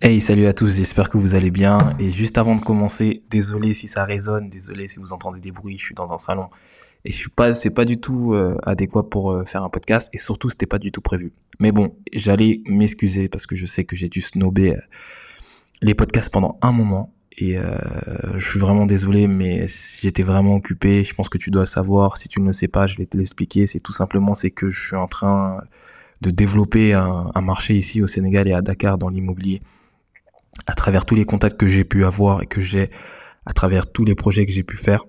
Hey, salut à tous, j'espère que vous allez bien. Et juste avant de commencer, désolé si ça résonne, désolé si vous entendez des bruits, je suis dans un salon et je suis pas, c'est pas du tout euh, adéquat pour euh, faire un podcast et surtout c'était pas du tout prévu. Mais bon, j'allais m'excuser parce que je sais que j'ai dû snobber euh, les podcasts pendant un moment et je suis vraiment désolé, mais j'étais vraiment occupé. Je pense que tu dois savoir. Si tu ne le sais pas, je vais te l'expliquer. C'est tout simplement c'est que je suis en train de développer un marché ici au Sénégal et à Dakar dans l'immobilier à travers tous les contacts que j'ai pu avoir et que j'ai à travers tous les projets que j'ai pu faire,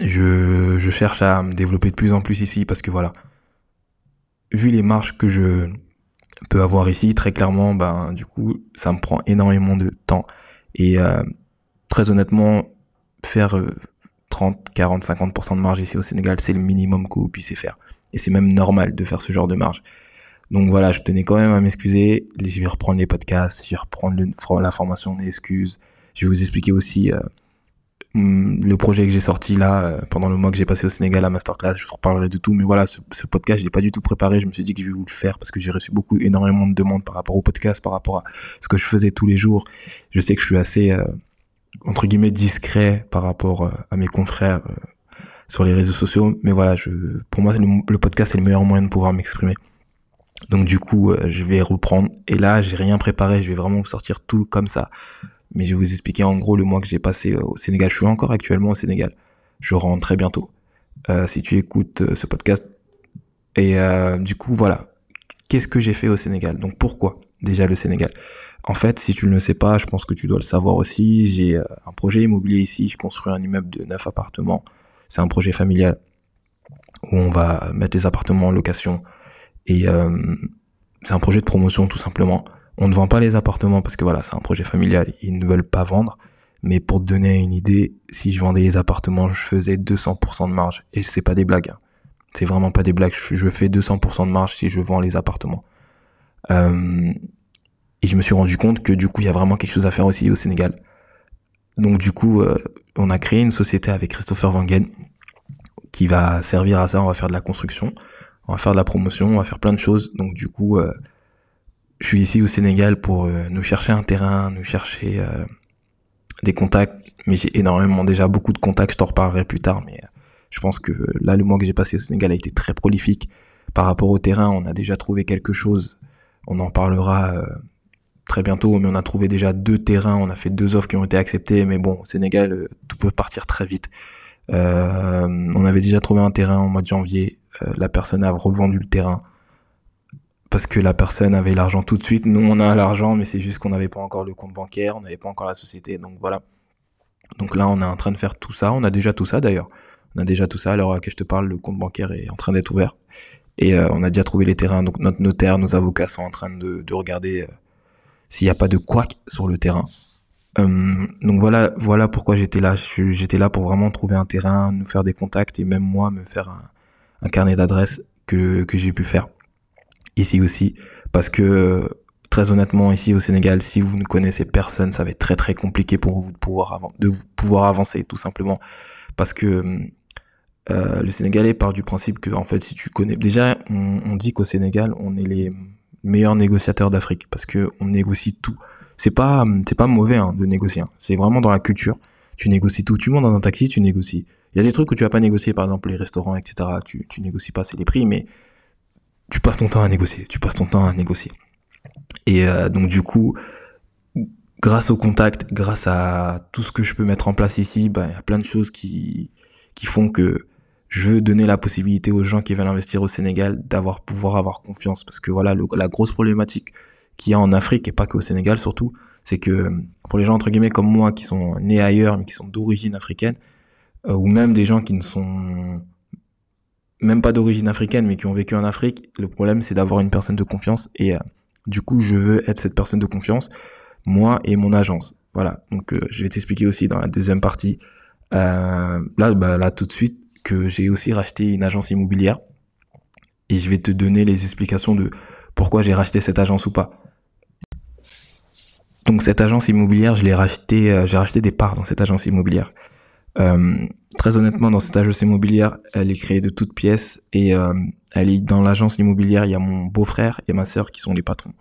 je, cherche à me développer de plus en plus ici parce que voilà, vu les marges que je peux avoir ici, très clairement, ben du coup, ça me prend énormément de temps et euh, très honnêtement, faire 30, 40, 50% de marge ici au Sénégal, c'est le minimum que vous puissiez faire. Et c'est même normal de faire ce genre de marge. Donc voilà, je tenais quand même à m'excuser. Je vais reprendre les podcasts, je vais reprendre la formation des excuses. Je vais vous expliquer aussi euh, hmm, le projet que j'ai sorti là euh, pendant le mois que j'ai passé au Sénégal à masterclass. Je vous reparlerai de tout, mais voilà, ce, podcast je l'ai pas du tout préparé. Je me suis dit que je vais vous le faire parce que j'ai reçu beaucoup, énormément de demandes par rapport au podcast, par rapport à ce que je faisais tous les jours. Je sais que je suis assez euh, entre guillemets discret par rapport à mes confrères sur les réseaux sociaux, mais voilà, je, pour moi le, le podcast est le meilleur moyen de pouvoir m'exprimer. Donc du coup, euh, je vais reprendre. Et là, j'ai rien préparé. Je vais vraiment vous sortir tout comme ça. Mais je vais vous expliquer en gros le mois que j'ai passé euh, au Sénégal. Je suis encore actuellement au Sénégal. Je rentre très bientôt. Euh, si tu écoutes ce podcast. Et du coup, voilà. Qu'est-ce que j'ai fait au Sénégal? Donc pourquoi déjà le Sénégal? En fait, si tu ne le sais pas, je pense que tu dois le savoir aussi. J'ai un projet immobilier ici. Je construis un immeuble de 9 appartements. C'est un projet familial où on va mettre les appartements en location et euh, c'est un projet de promotion tout simplement. On ne vend pas les appartements parce que voilà, c'est un projet familial, ils ne veulent pas vendre. Mais pour te donner une idée, si je vendais les appartements, je faisais 200% de marge. Et c'est pas des blagues. Hein. C'est vraiment pas des blagues. Je fais 200% de marge si je vends les appartements. Euh, et je me suis rendu compte que du coup, il y a vraiment quelque chose à faire aussi au Sénégal. Donc du coup, euh, on a créé une société avec Christopher Wangen qui va servir à ça. On va faire de la construction on va faire de la promotion, on va faire plein de choses. Donc du coup, euh, je suis ici au Sénégal pour euh, nous chercher un terrain, nous chercher euh, des contacts. Mais j'ai énormément déjà beaucoup de contacts, je t'en reparlerai plus tard. Mais je pense que là, le mois que j'ai passé au Sénégal a été très prolifique. Par rapport au terrain, on a déjà trouvé quelque chose. On en parlera très bientôt, mais on a trouvé déjà deux terrains. On a fait deux offres qui ont été acceptées. Mais bon, au Sénégal, tout peut partir très vite. on avait déjà trouvé un terrain au mois de janvier la personne a revendu le terrain parce que la personne avait l'argent tout de suite. Nous, on a l'argent, mais c'est juste qu'on n'avait pas encore le compte bancaire, on n'avait pas encore la société. Donc voilà. Donc là, on est en train de faire tout ça. On a déjà tout ça d'ailleurs. On a déjà tout ça. Alors à que je te parle, le compte bancaire est en train d'être ouvert. Et euh, on a déjà trouvé les terrains. Donc notre notaire, nos avocats sont en train de, regarder euh, s'il n'y a pas de couac sur le terrain. donc voilà, voilà pourquoi j'étais là. J'étais là pour vraiment trouver un terrain, nous faire des contacts et même moi me faire un, un carnet d'adresses que, que j'ai pu faire ici aussi. Parce que très honnêtement ici au Sénégal si vous ne connaissez personne ça va être très très compliqué pour vous de pouvoir, de pouvoir avancer tout simplement. Parce que euh, le Sénégalais part du principe que en fait si tu connais déjà on, on dit qu'au Sénégal on est les meilleurs négociateurs d'Afrique parce que on négocie tout. C'est pas c'est pas mauvais hein, de négocier hein. c'est vraiment dans la culture. Tu négocies tout. Tu montes dans un taxi tu négocies il y a des trucs que tu vas pas négocier, par exemple les restaurants, etc. Tu, tu négocies pas, c'est les prix, mais tu passes ton temps à négocier. Tu passes ton temps à négocier. Et euh, donc du coup, grâce au contact, grâce à tout ce que je peux mettre en place ici, ben, il y a plein de choses qui, qui font que je veux donner la possibilité aux gens qui veulent investir au Sénégal d'avoir pouvoir avoir confiance. Parce que voilà, la grosse problématique qu'il y a en Afrique, et pas qu'au Sénégal surtout, c'est que pour les gens entre guillemets comme moi qui sont nés ailleurs mais qui sont d'origine africaine, ou même des gens qui ne sont même pas d'origine africaine, mais qui ont vécu en Afrique, le problème c'est d'avoir une personne de confiance. Et euh, du coup, je veux être cette personne de confiance, moi et mon agence. Voilà. Donc, euh, je vais t'expliquer aussi dans la deuxième partie, là, bah, là tout de suite, que j'ai aussi racheté une agence immobilière. Et je vais te donner les explications de pourquoi j'ai racheté cette agence ou pas. Donc cette agence immobilière, je l'ai racheté, j'ai racheté des parts dans cette agence immobilière. Euh, très honnêtement, dans cette agence immobilière, elle est créée de toutes pièces et euh, elle est dans l'agence immobilière. Il y a mon beau-frère et ma sœur qui sont les patrons.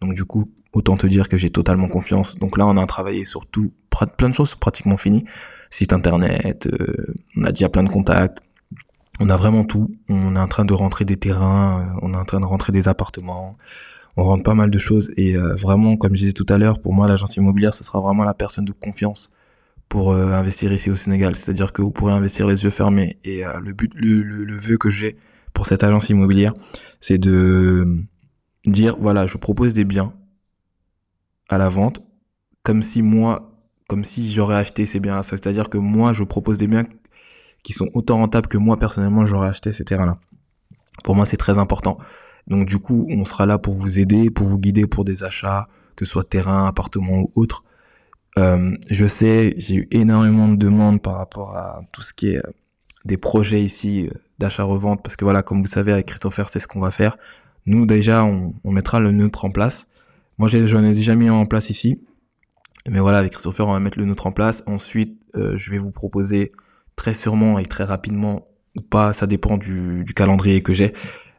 Donc du coup, autant te dire que j'ai totalement confiance. Donc là, on a travaillé sur tout, plein de choses pratiquement finies. Site internet, euh, on a déjà plein de contacts, on a vraiment tout. On est en train de rentrer des terrains, euh, on est en train de rentrer des appartements, on rentre pas mal de choses. Et euh, vraiment, comme je disais tout à l'heure, pour moi, l'agence immobilière, ce sera vraiment la personne de confiance pour investir ici au Sénégal. C'est-à-dire que vous pourrez investir les yeux fermés. Et le but, le, le, le vœu que j'ai pour cette agence immobilière, c'est de dire, voilà, je propose des biens à la vente, comme si moi, comme si j'aurais acheté ces biens-là. C'est-à-dire que moi, je propose des biens qui sont autant rentables que moi, personnellement, j'aurais acheté ces terrains-là. Pour moi, c'est très important. Donc, du coup, on sera là pour vous aider, pour vous guider pour des achats, que ce soit terrain, appartement ou autre. Euh, je sais, j'ai eu énormément de demandes par rapport à tout ce qui est euh, des projets ici euh, d'achat-revente, parce que voilà, comme vous savez, avec Christopher, c'est ce qu'on va faire. Nous, déjà, on, mettra le neutre en place. Moi, j'en ai déjà mis en place ici. Mais voilà, avec Christopher, on va mettre le nôtre en place. Ensuite, je vais vous proposer très sûrement et très rapidement, ou pas, ça dépend du, calendrier que j'ai,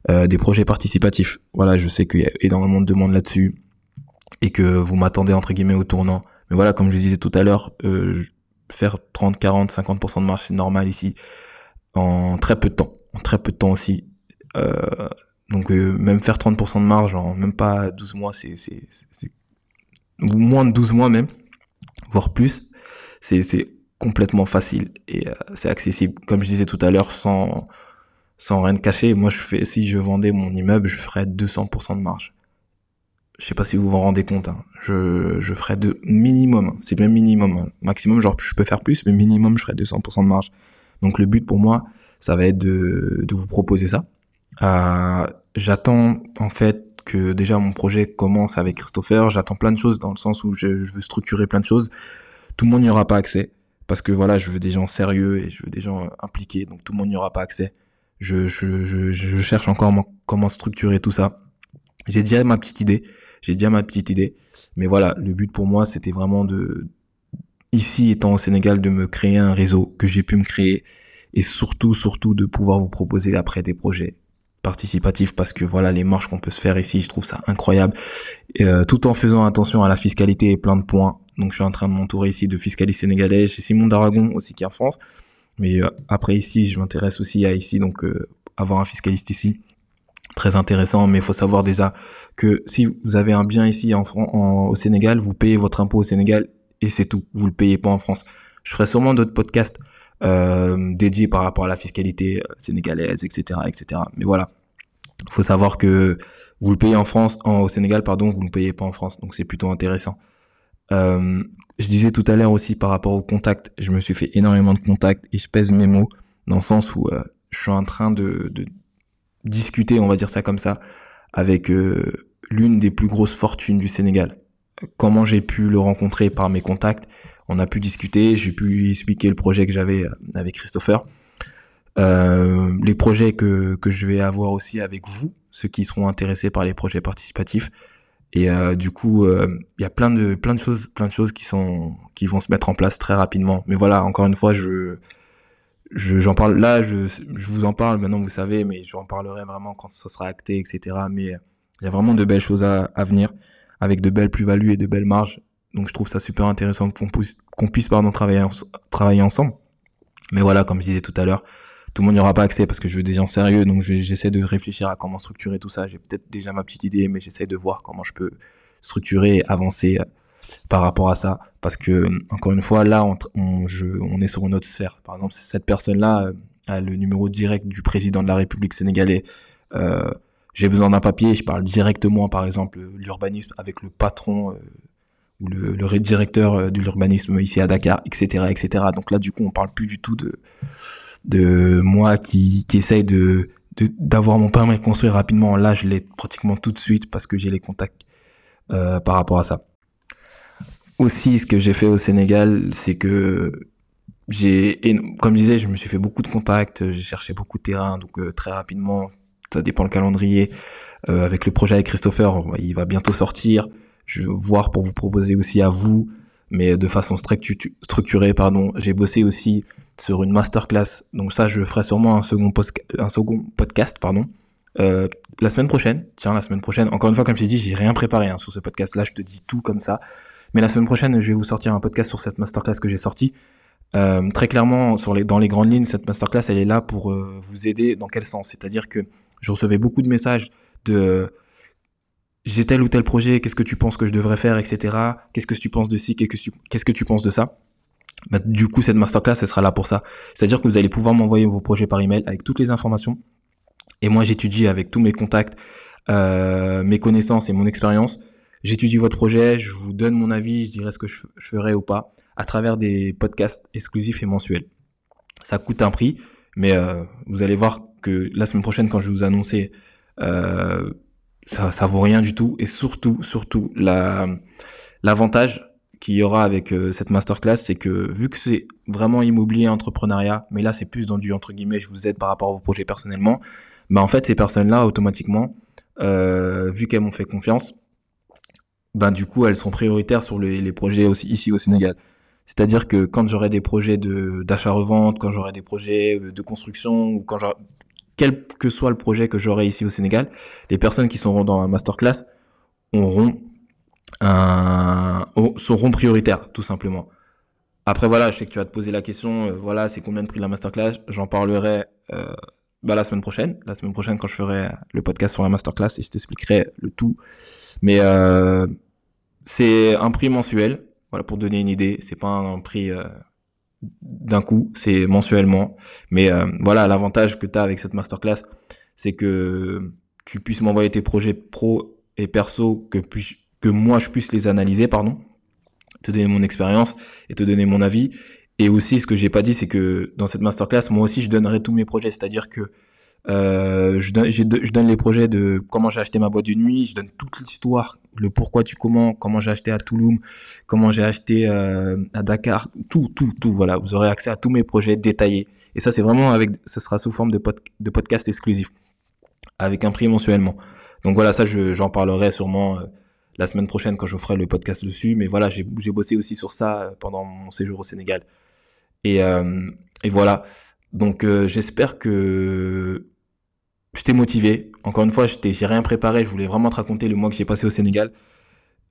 des projets participatifs. Voilà, je sais qu'il y a énormément de demandes là-dessus et que vous m'attendez entre guillemets au tournant. Mais voilà, comme je disais tout à l'heure, euh, faire 30, 40, 50% de c'est normal ici, en très peu de temps. En très peu de temps aussi. Donc euh, même faire 30% de marge en même pas 12 mois, c'est moins de 12 mois même, voire plus, c'est complètement facile et euh, c'est accessible. Comme je disais tout à l'heure, sans sans rien de cacher, moi je fais si je vendais mon immeuble, je ferais 200% de marge. Je sais pas si vous vous rendez compte, hein. je, je ferais de minimum, c'est bien minimum, hein. maximum genre je peux faire plus, mais minimum je ferais 200% de marge. Donc le but pour moi, ça va être de, de vous proposer ça euh, j'attends en fait que déjà mon projet commence avec Christopher. J'attends plein de choses dans le sens où je, veux structurer plein de choses. Tout le monde n'y aura pas accès parce que voilà, je veux des gens sérieux et je veux des gens impliqués. Donc tout le monde n'y aura pas accès. Je, je, je cherche encore comment structurer tout ça. J'ai déjà ma petite idée. J'ai déjà ma petite idée. Mais voilà, le but pour moi, c'était vraiment de, ici étant au Sénégal, de me créer un réseau que j'ai pu me créer et surtout, surtout de pouvoir vous proposer après des projets participatif parce que voilà les marches qu'on peut se faire ici, je trouve ça incroyable. Euh, tout en faisant attention à la fiscalité et plein de points. Donc je suis en train de m'entourer ici de fiscalistes sénégalais. J'ai Simon d'Aragon aussi qui est en France. Mais euh, après ici, je m'intéresse aussi à ici, donc euh, avoir un fiscaliste ici, très intéressant. Mais il faut savoir déjà que si vous avez un bien ici en, en au Sénégal, vous payez votre impôt au Sénégal et c'est tout. Vous le payez pas en France. Je ferai sûrement d'autres podcasts euh, dédié par rapport à la fiscalité euh, sénégalaise, etc., etc. Mais voilà, faut savoir que vous le payez en France, en, au Sénégal, pardon, vous ne le payez pas en France, donc c'est plutôt intéressant. Euh, je disais tout à l'heure aussi par rapport au contact, je me suis fait énormément de contacts et je pèse mes mots dans le sens où euh, je suis en train de, de, discuter, on va dire ça comme ça, avec euh, l'une des plus grosses fortunes du Sénégal. Comment j'ai pu le rencontrer par mes contacts on a pu discuter, j'ai pu expliquer le projet que j'avais euh, avec Christopher. Euh, les projets que, que je vais avoir aussi avec vous, ceux qui seront intéressés par les projets participatifs. Et du coup, il y a plein de plein de choses, plein de choses qui sont qui vont se mettre en place très rapidement. Mais voilà, encore une fois, je j'en parle là, je, je vous en parle maintenant, vous savez, mais j'en parlerai vraiment quand ça sera acté, etc. Mais il y a vraiment de belles choses à, à venir, avec de belles plus-values et de belles marges. Donc je trouve ça super intéressant qu'on puisse, qu'on puisse pardon, travailler, travailler ensemble. Mais voilà, comme je disais tout à l'heure, tout le monde n'y aura pas accès parce que je veux des gens sérieux, donc j'essaie de réfléchir à comment structurer tout ça. J'ai peut-être déjà ma petite idée, mais j'essaie de voir comment je peux structurer et avancer euh, par rapport à ça. Parce que, encore une fois, là, on, je, on est sur une autre sphère. Par exemple, cette personne-là euh, a le numéro direct du président de la République sénégalaise. Euh, j'ai besoin d'un papier, je parle directement, par exemple, l'urbanisme avec le patron euh, ou le, le directeur de l'urbanisme ici à Dakar, etc., etc. Donc là, du coup, on parle plus du tout de de moi qui, qui essaye de d'avoir mon permis de construire rapidement. Là, je l'ai pratiquement tout de suite parce que j'ai les contacts par rapport à ça. Aussi, ce que j'ai fait au Sénégal, c'est que j'ai, comme je disais, je me suis fait beaucoup de contacts, j'ai cherché beaucoup de terrain, donc euh, très rapidement, ça dépend le calendrier. Euh, avec le projet avec Christopher, il va bientôt sortir je vais voir pour vous proposer aussi à vous, mais de façon structurée, pardon. J'ai bossé aussi sur une masterclass, donc ça, je ferai sûrement un second, un second podcast, pardon, euh, la semaine prochaine, tiens, la semaine prochaine, encore une fois, comme je t'ai dit, j'ai rien préparé hein, sur ce podcast. Là, je te dis tout comme ça. Mais la semaine prochaine, je vais vous sortir un podcast sur cette masterclass que j'ai sortie. Euh, très clairement, dans les grandes lignes, cette masterclass, elle est là pour euh, vous aider dans quel sens? C'est-à-dire que je recevais beaucoup de messages de j'ai tel ou tel projet, qu'est-ce que tu penses que je devrais faire, etc. Qu'est-ce que tu penses de ci, qu'est-ce que tu penses de ça? Bah, Du coup, cette masterclass, elle sera là pour ça. C'est-à-dire que vous allez pouvoir m'envoyer vos projets par email avec toutes les informations. Et moi, j'étudie avec tous mes contacts, euh, mes connaissances et mon expérience. J'étudie votre projet, je vous donne mon avis, je dirai ce que je, je ferai ou pas à travers des podcasts exclusifs et mensuels. Ça coûte un prix, mais euh, vous allez voir que la semaine prochaine, quand je vais vous annoncer, euh, ça, ça vaut rien du tout. Et surtout, surtout, la l'avantage qu'il y aura avec euh, cette masterclass, c'est que vu que c'est vraiment immobilier, entrepreneuriat, mais là c'est plus dans du entre guillemets, je vous aide par rapport à vos projets personnellement, bah en fait ces personnes-là automatiquement, vu qu'elles m'ont fait confiance, ben du coup elles sont prioritaires sur les, projets aussi ici au Sénégal. C'est-à-dire que quand j'aurai des projets de d'achat-revente, quand j'aurai des projets de construction, ou quand quel que soit le projet que j'aurai ici au Sénégal, les personnes qui seront dans la masterclass un, seront prioritaires, tout simplement. Après, voilà, je sais que tu vas te poser la question, euh, voilà, c'est combien de prix de la masterclass? J'en parlerai euh, bah, la semaine prochaine. La semaine prochaine, quand je ferai le podcast sur la masterclass et je t'expliquerai le tout. Mais euh, c'est un prix mensuel, voilà, pour donner une idée. C'est pas un prix euh, d'un coup, c'est mensuellement. Mais euh, voilà, l'avantage que tu as avec cette masterclass, c'est que tu puisses m'envoyer tes projets pro et perso, que, que moi je puisse les analyser, pardon, te donner mon expérience et te donner mon avis. Et aussi, ce que j'ai pas dit, c'est que dans cette masterclass, moi aussi, je donnerai tous mes projets. C'est-à-dire que euh, je, donne, je, donne les projets de comment j'ai acheté ma boîte de nuit, je donne toute l'histoire, le pourquoi tu comment, comment j'ai acheté à Touloum, comment j'ai acheté euh, à Dakar, tout, tout, tout. Voilà, vous aurez accès à tous mes projets détaillés. Et ça, c'est vraiment avec, ce sera sous forme de, podcast exclusif, avec un prix mensuellement. Donc voilà, ça, j'en parlerai sûrement euh, la semaine prochaine quand je ferai le podcast dessus. Mais voilà, j'ai bossé aussi sur ça pendant mon séjour au Sénégal. Et voilà. Donc j'espère que je t'ai motivé. Encore une fois, j'ai rien préparé. Je voulais vraiment te raconter le mois que j'ai passé au Sénégal.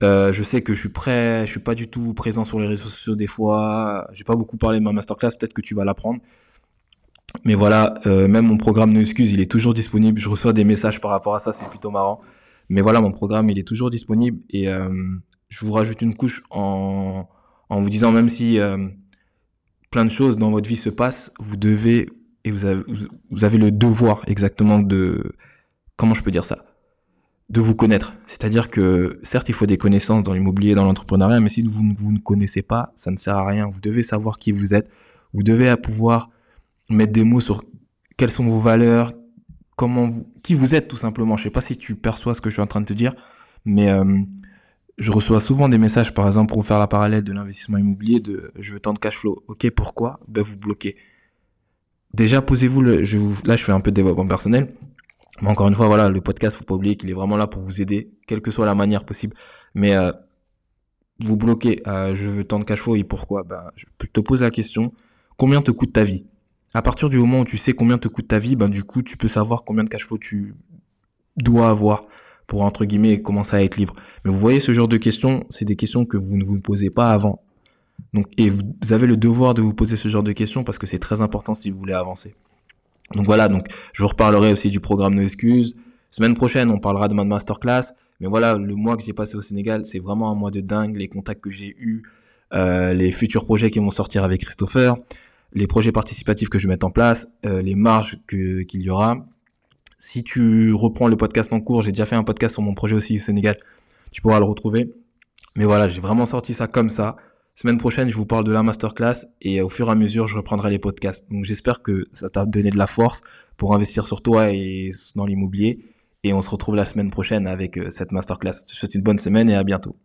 Euh, je sais que je suis prêt, je suis pas du tout présent sur les réseaux sociaux des fois. J'ai pas beaucoup parlé de ma masterclass. Peut-être que tu vas l'apprendre. Mais voilà, euh, même mon programme No Excuse, il est toujours disponible. Je reçois des messages par rapport à ça, c'est plutôt marrant. Mais voilà, mon programme, il est toujours disponible et euh, je vous rajoute une couche en, en vous disant même si plein de choses dans votre vie se passent, vous devez et vous avez, le devoir exactement de, comment je peux dire ça, de vous connaître. C'est-à-dire que certes, il faut des connaissances dans l'immobilier, dans l'entrepreneuriat, mais si vous, vous ne connaissez pas, ça ne sert à rien. Vous devez savoir qui vous êtes. Vous devez pouvoir mettre des mots sur quelles sont vos valeurs, comment qui vous êtes tout simplement. Je sais pas si tu perçois ce que je suis en train de te dire, mais euh, je reçois souvent des messages, par exemple, pour faire la parallèle de l'investissement immobilier, de je veux tant de cash flow. Ok, pourquoi? Ben vous bloquez déjà posez-vous le, je vous, là je fais un peu de développement personnel, mais encore une fois voilà, le podcast faut pas oublier qu'il est vraiment là pour vous aider, quelle que soit la manière possible. Mais euh, vous bloquez, euh, je veux tant de cash flow et pourquoi? Ben je te pose la question, combien te coûte ta vie? À partir du moment où tu sais combien te coûte ta vie, ben du coup tu peux savoir combien de cash flow tu dois avoir pour entre guillemets commencer à être libre. Mais vous voyez ce genre de questions, c'est des questions que vous ne vous posez pas avant. Donc, et vous avez le devoir de vous poser ce genre de questions parce que c'est très important si vous voulez avancer. Donc voilà, donc je vous reparlerai aussi du programme No Excuses. Semaine prochaine, on parlera de ma masterclass. Mais voilà, le mois que j'ai passé au Sénégal, c'est vraiment un mois de dingue. Les contacts que j'ai eus, euh, les futurs projets qui vont sortir avec Christopher, les projets participatifs que je vais mettre en place, euh, les marges qu'il y aura. Si tu reprends le podcast en cours, j'ai déjà fait un podcast sur mon projet aussi au Sénégal. Tu pourras le retrouver. Mais voilà, j'ai vraiment sorti ça comme ça. Semaine prochaine, je vous parle de la masterclass et au fur et à mesure, je reprendrai les podcasts. Donc j'espère que ça t'a donné de la force pour investir sur toi et dans l'immobilier. Et on se retrouve la semaine prochaine avec euh, cette masterclass. Je te souhaite une bonne semaine et à bientôt.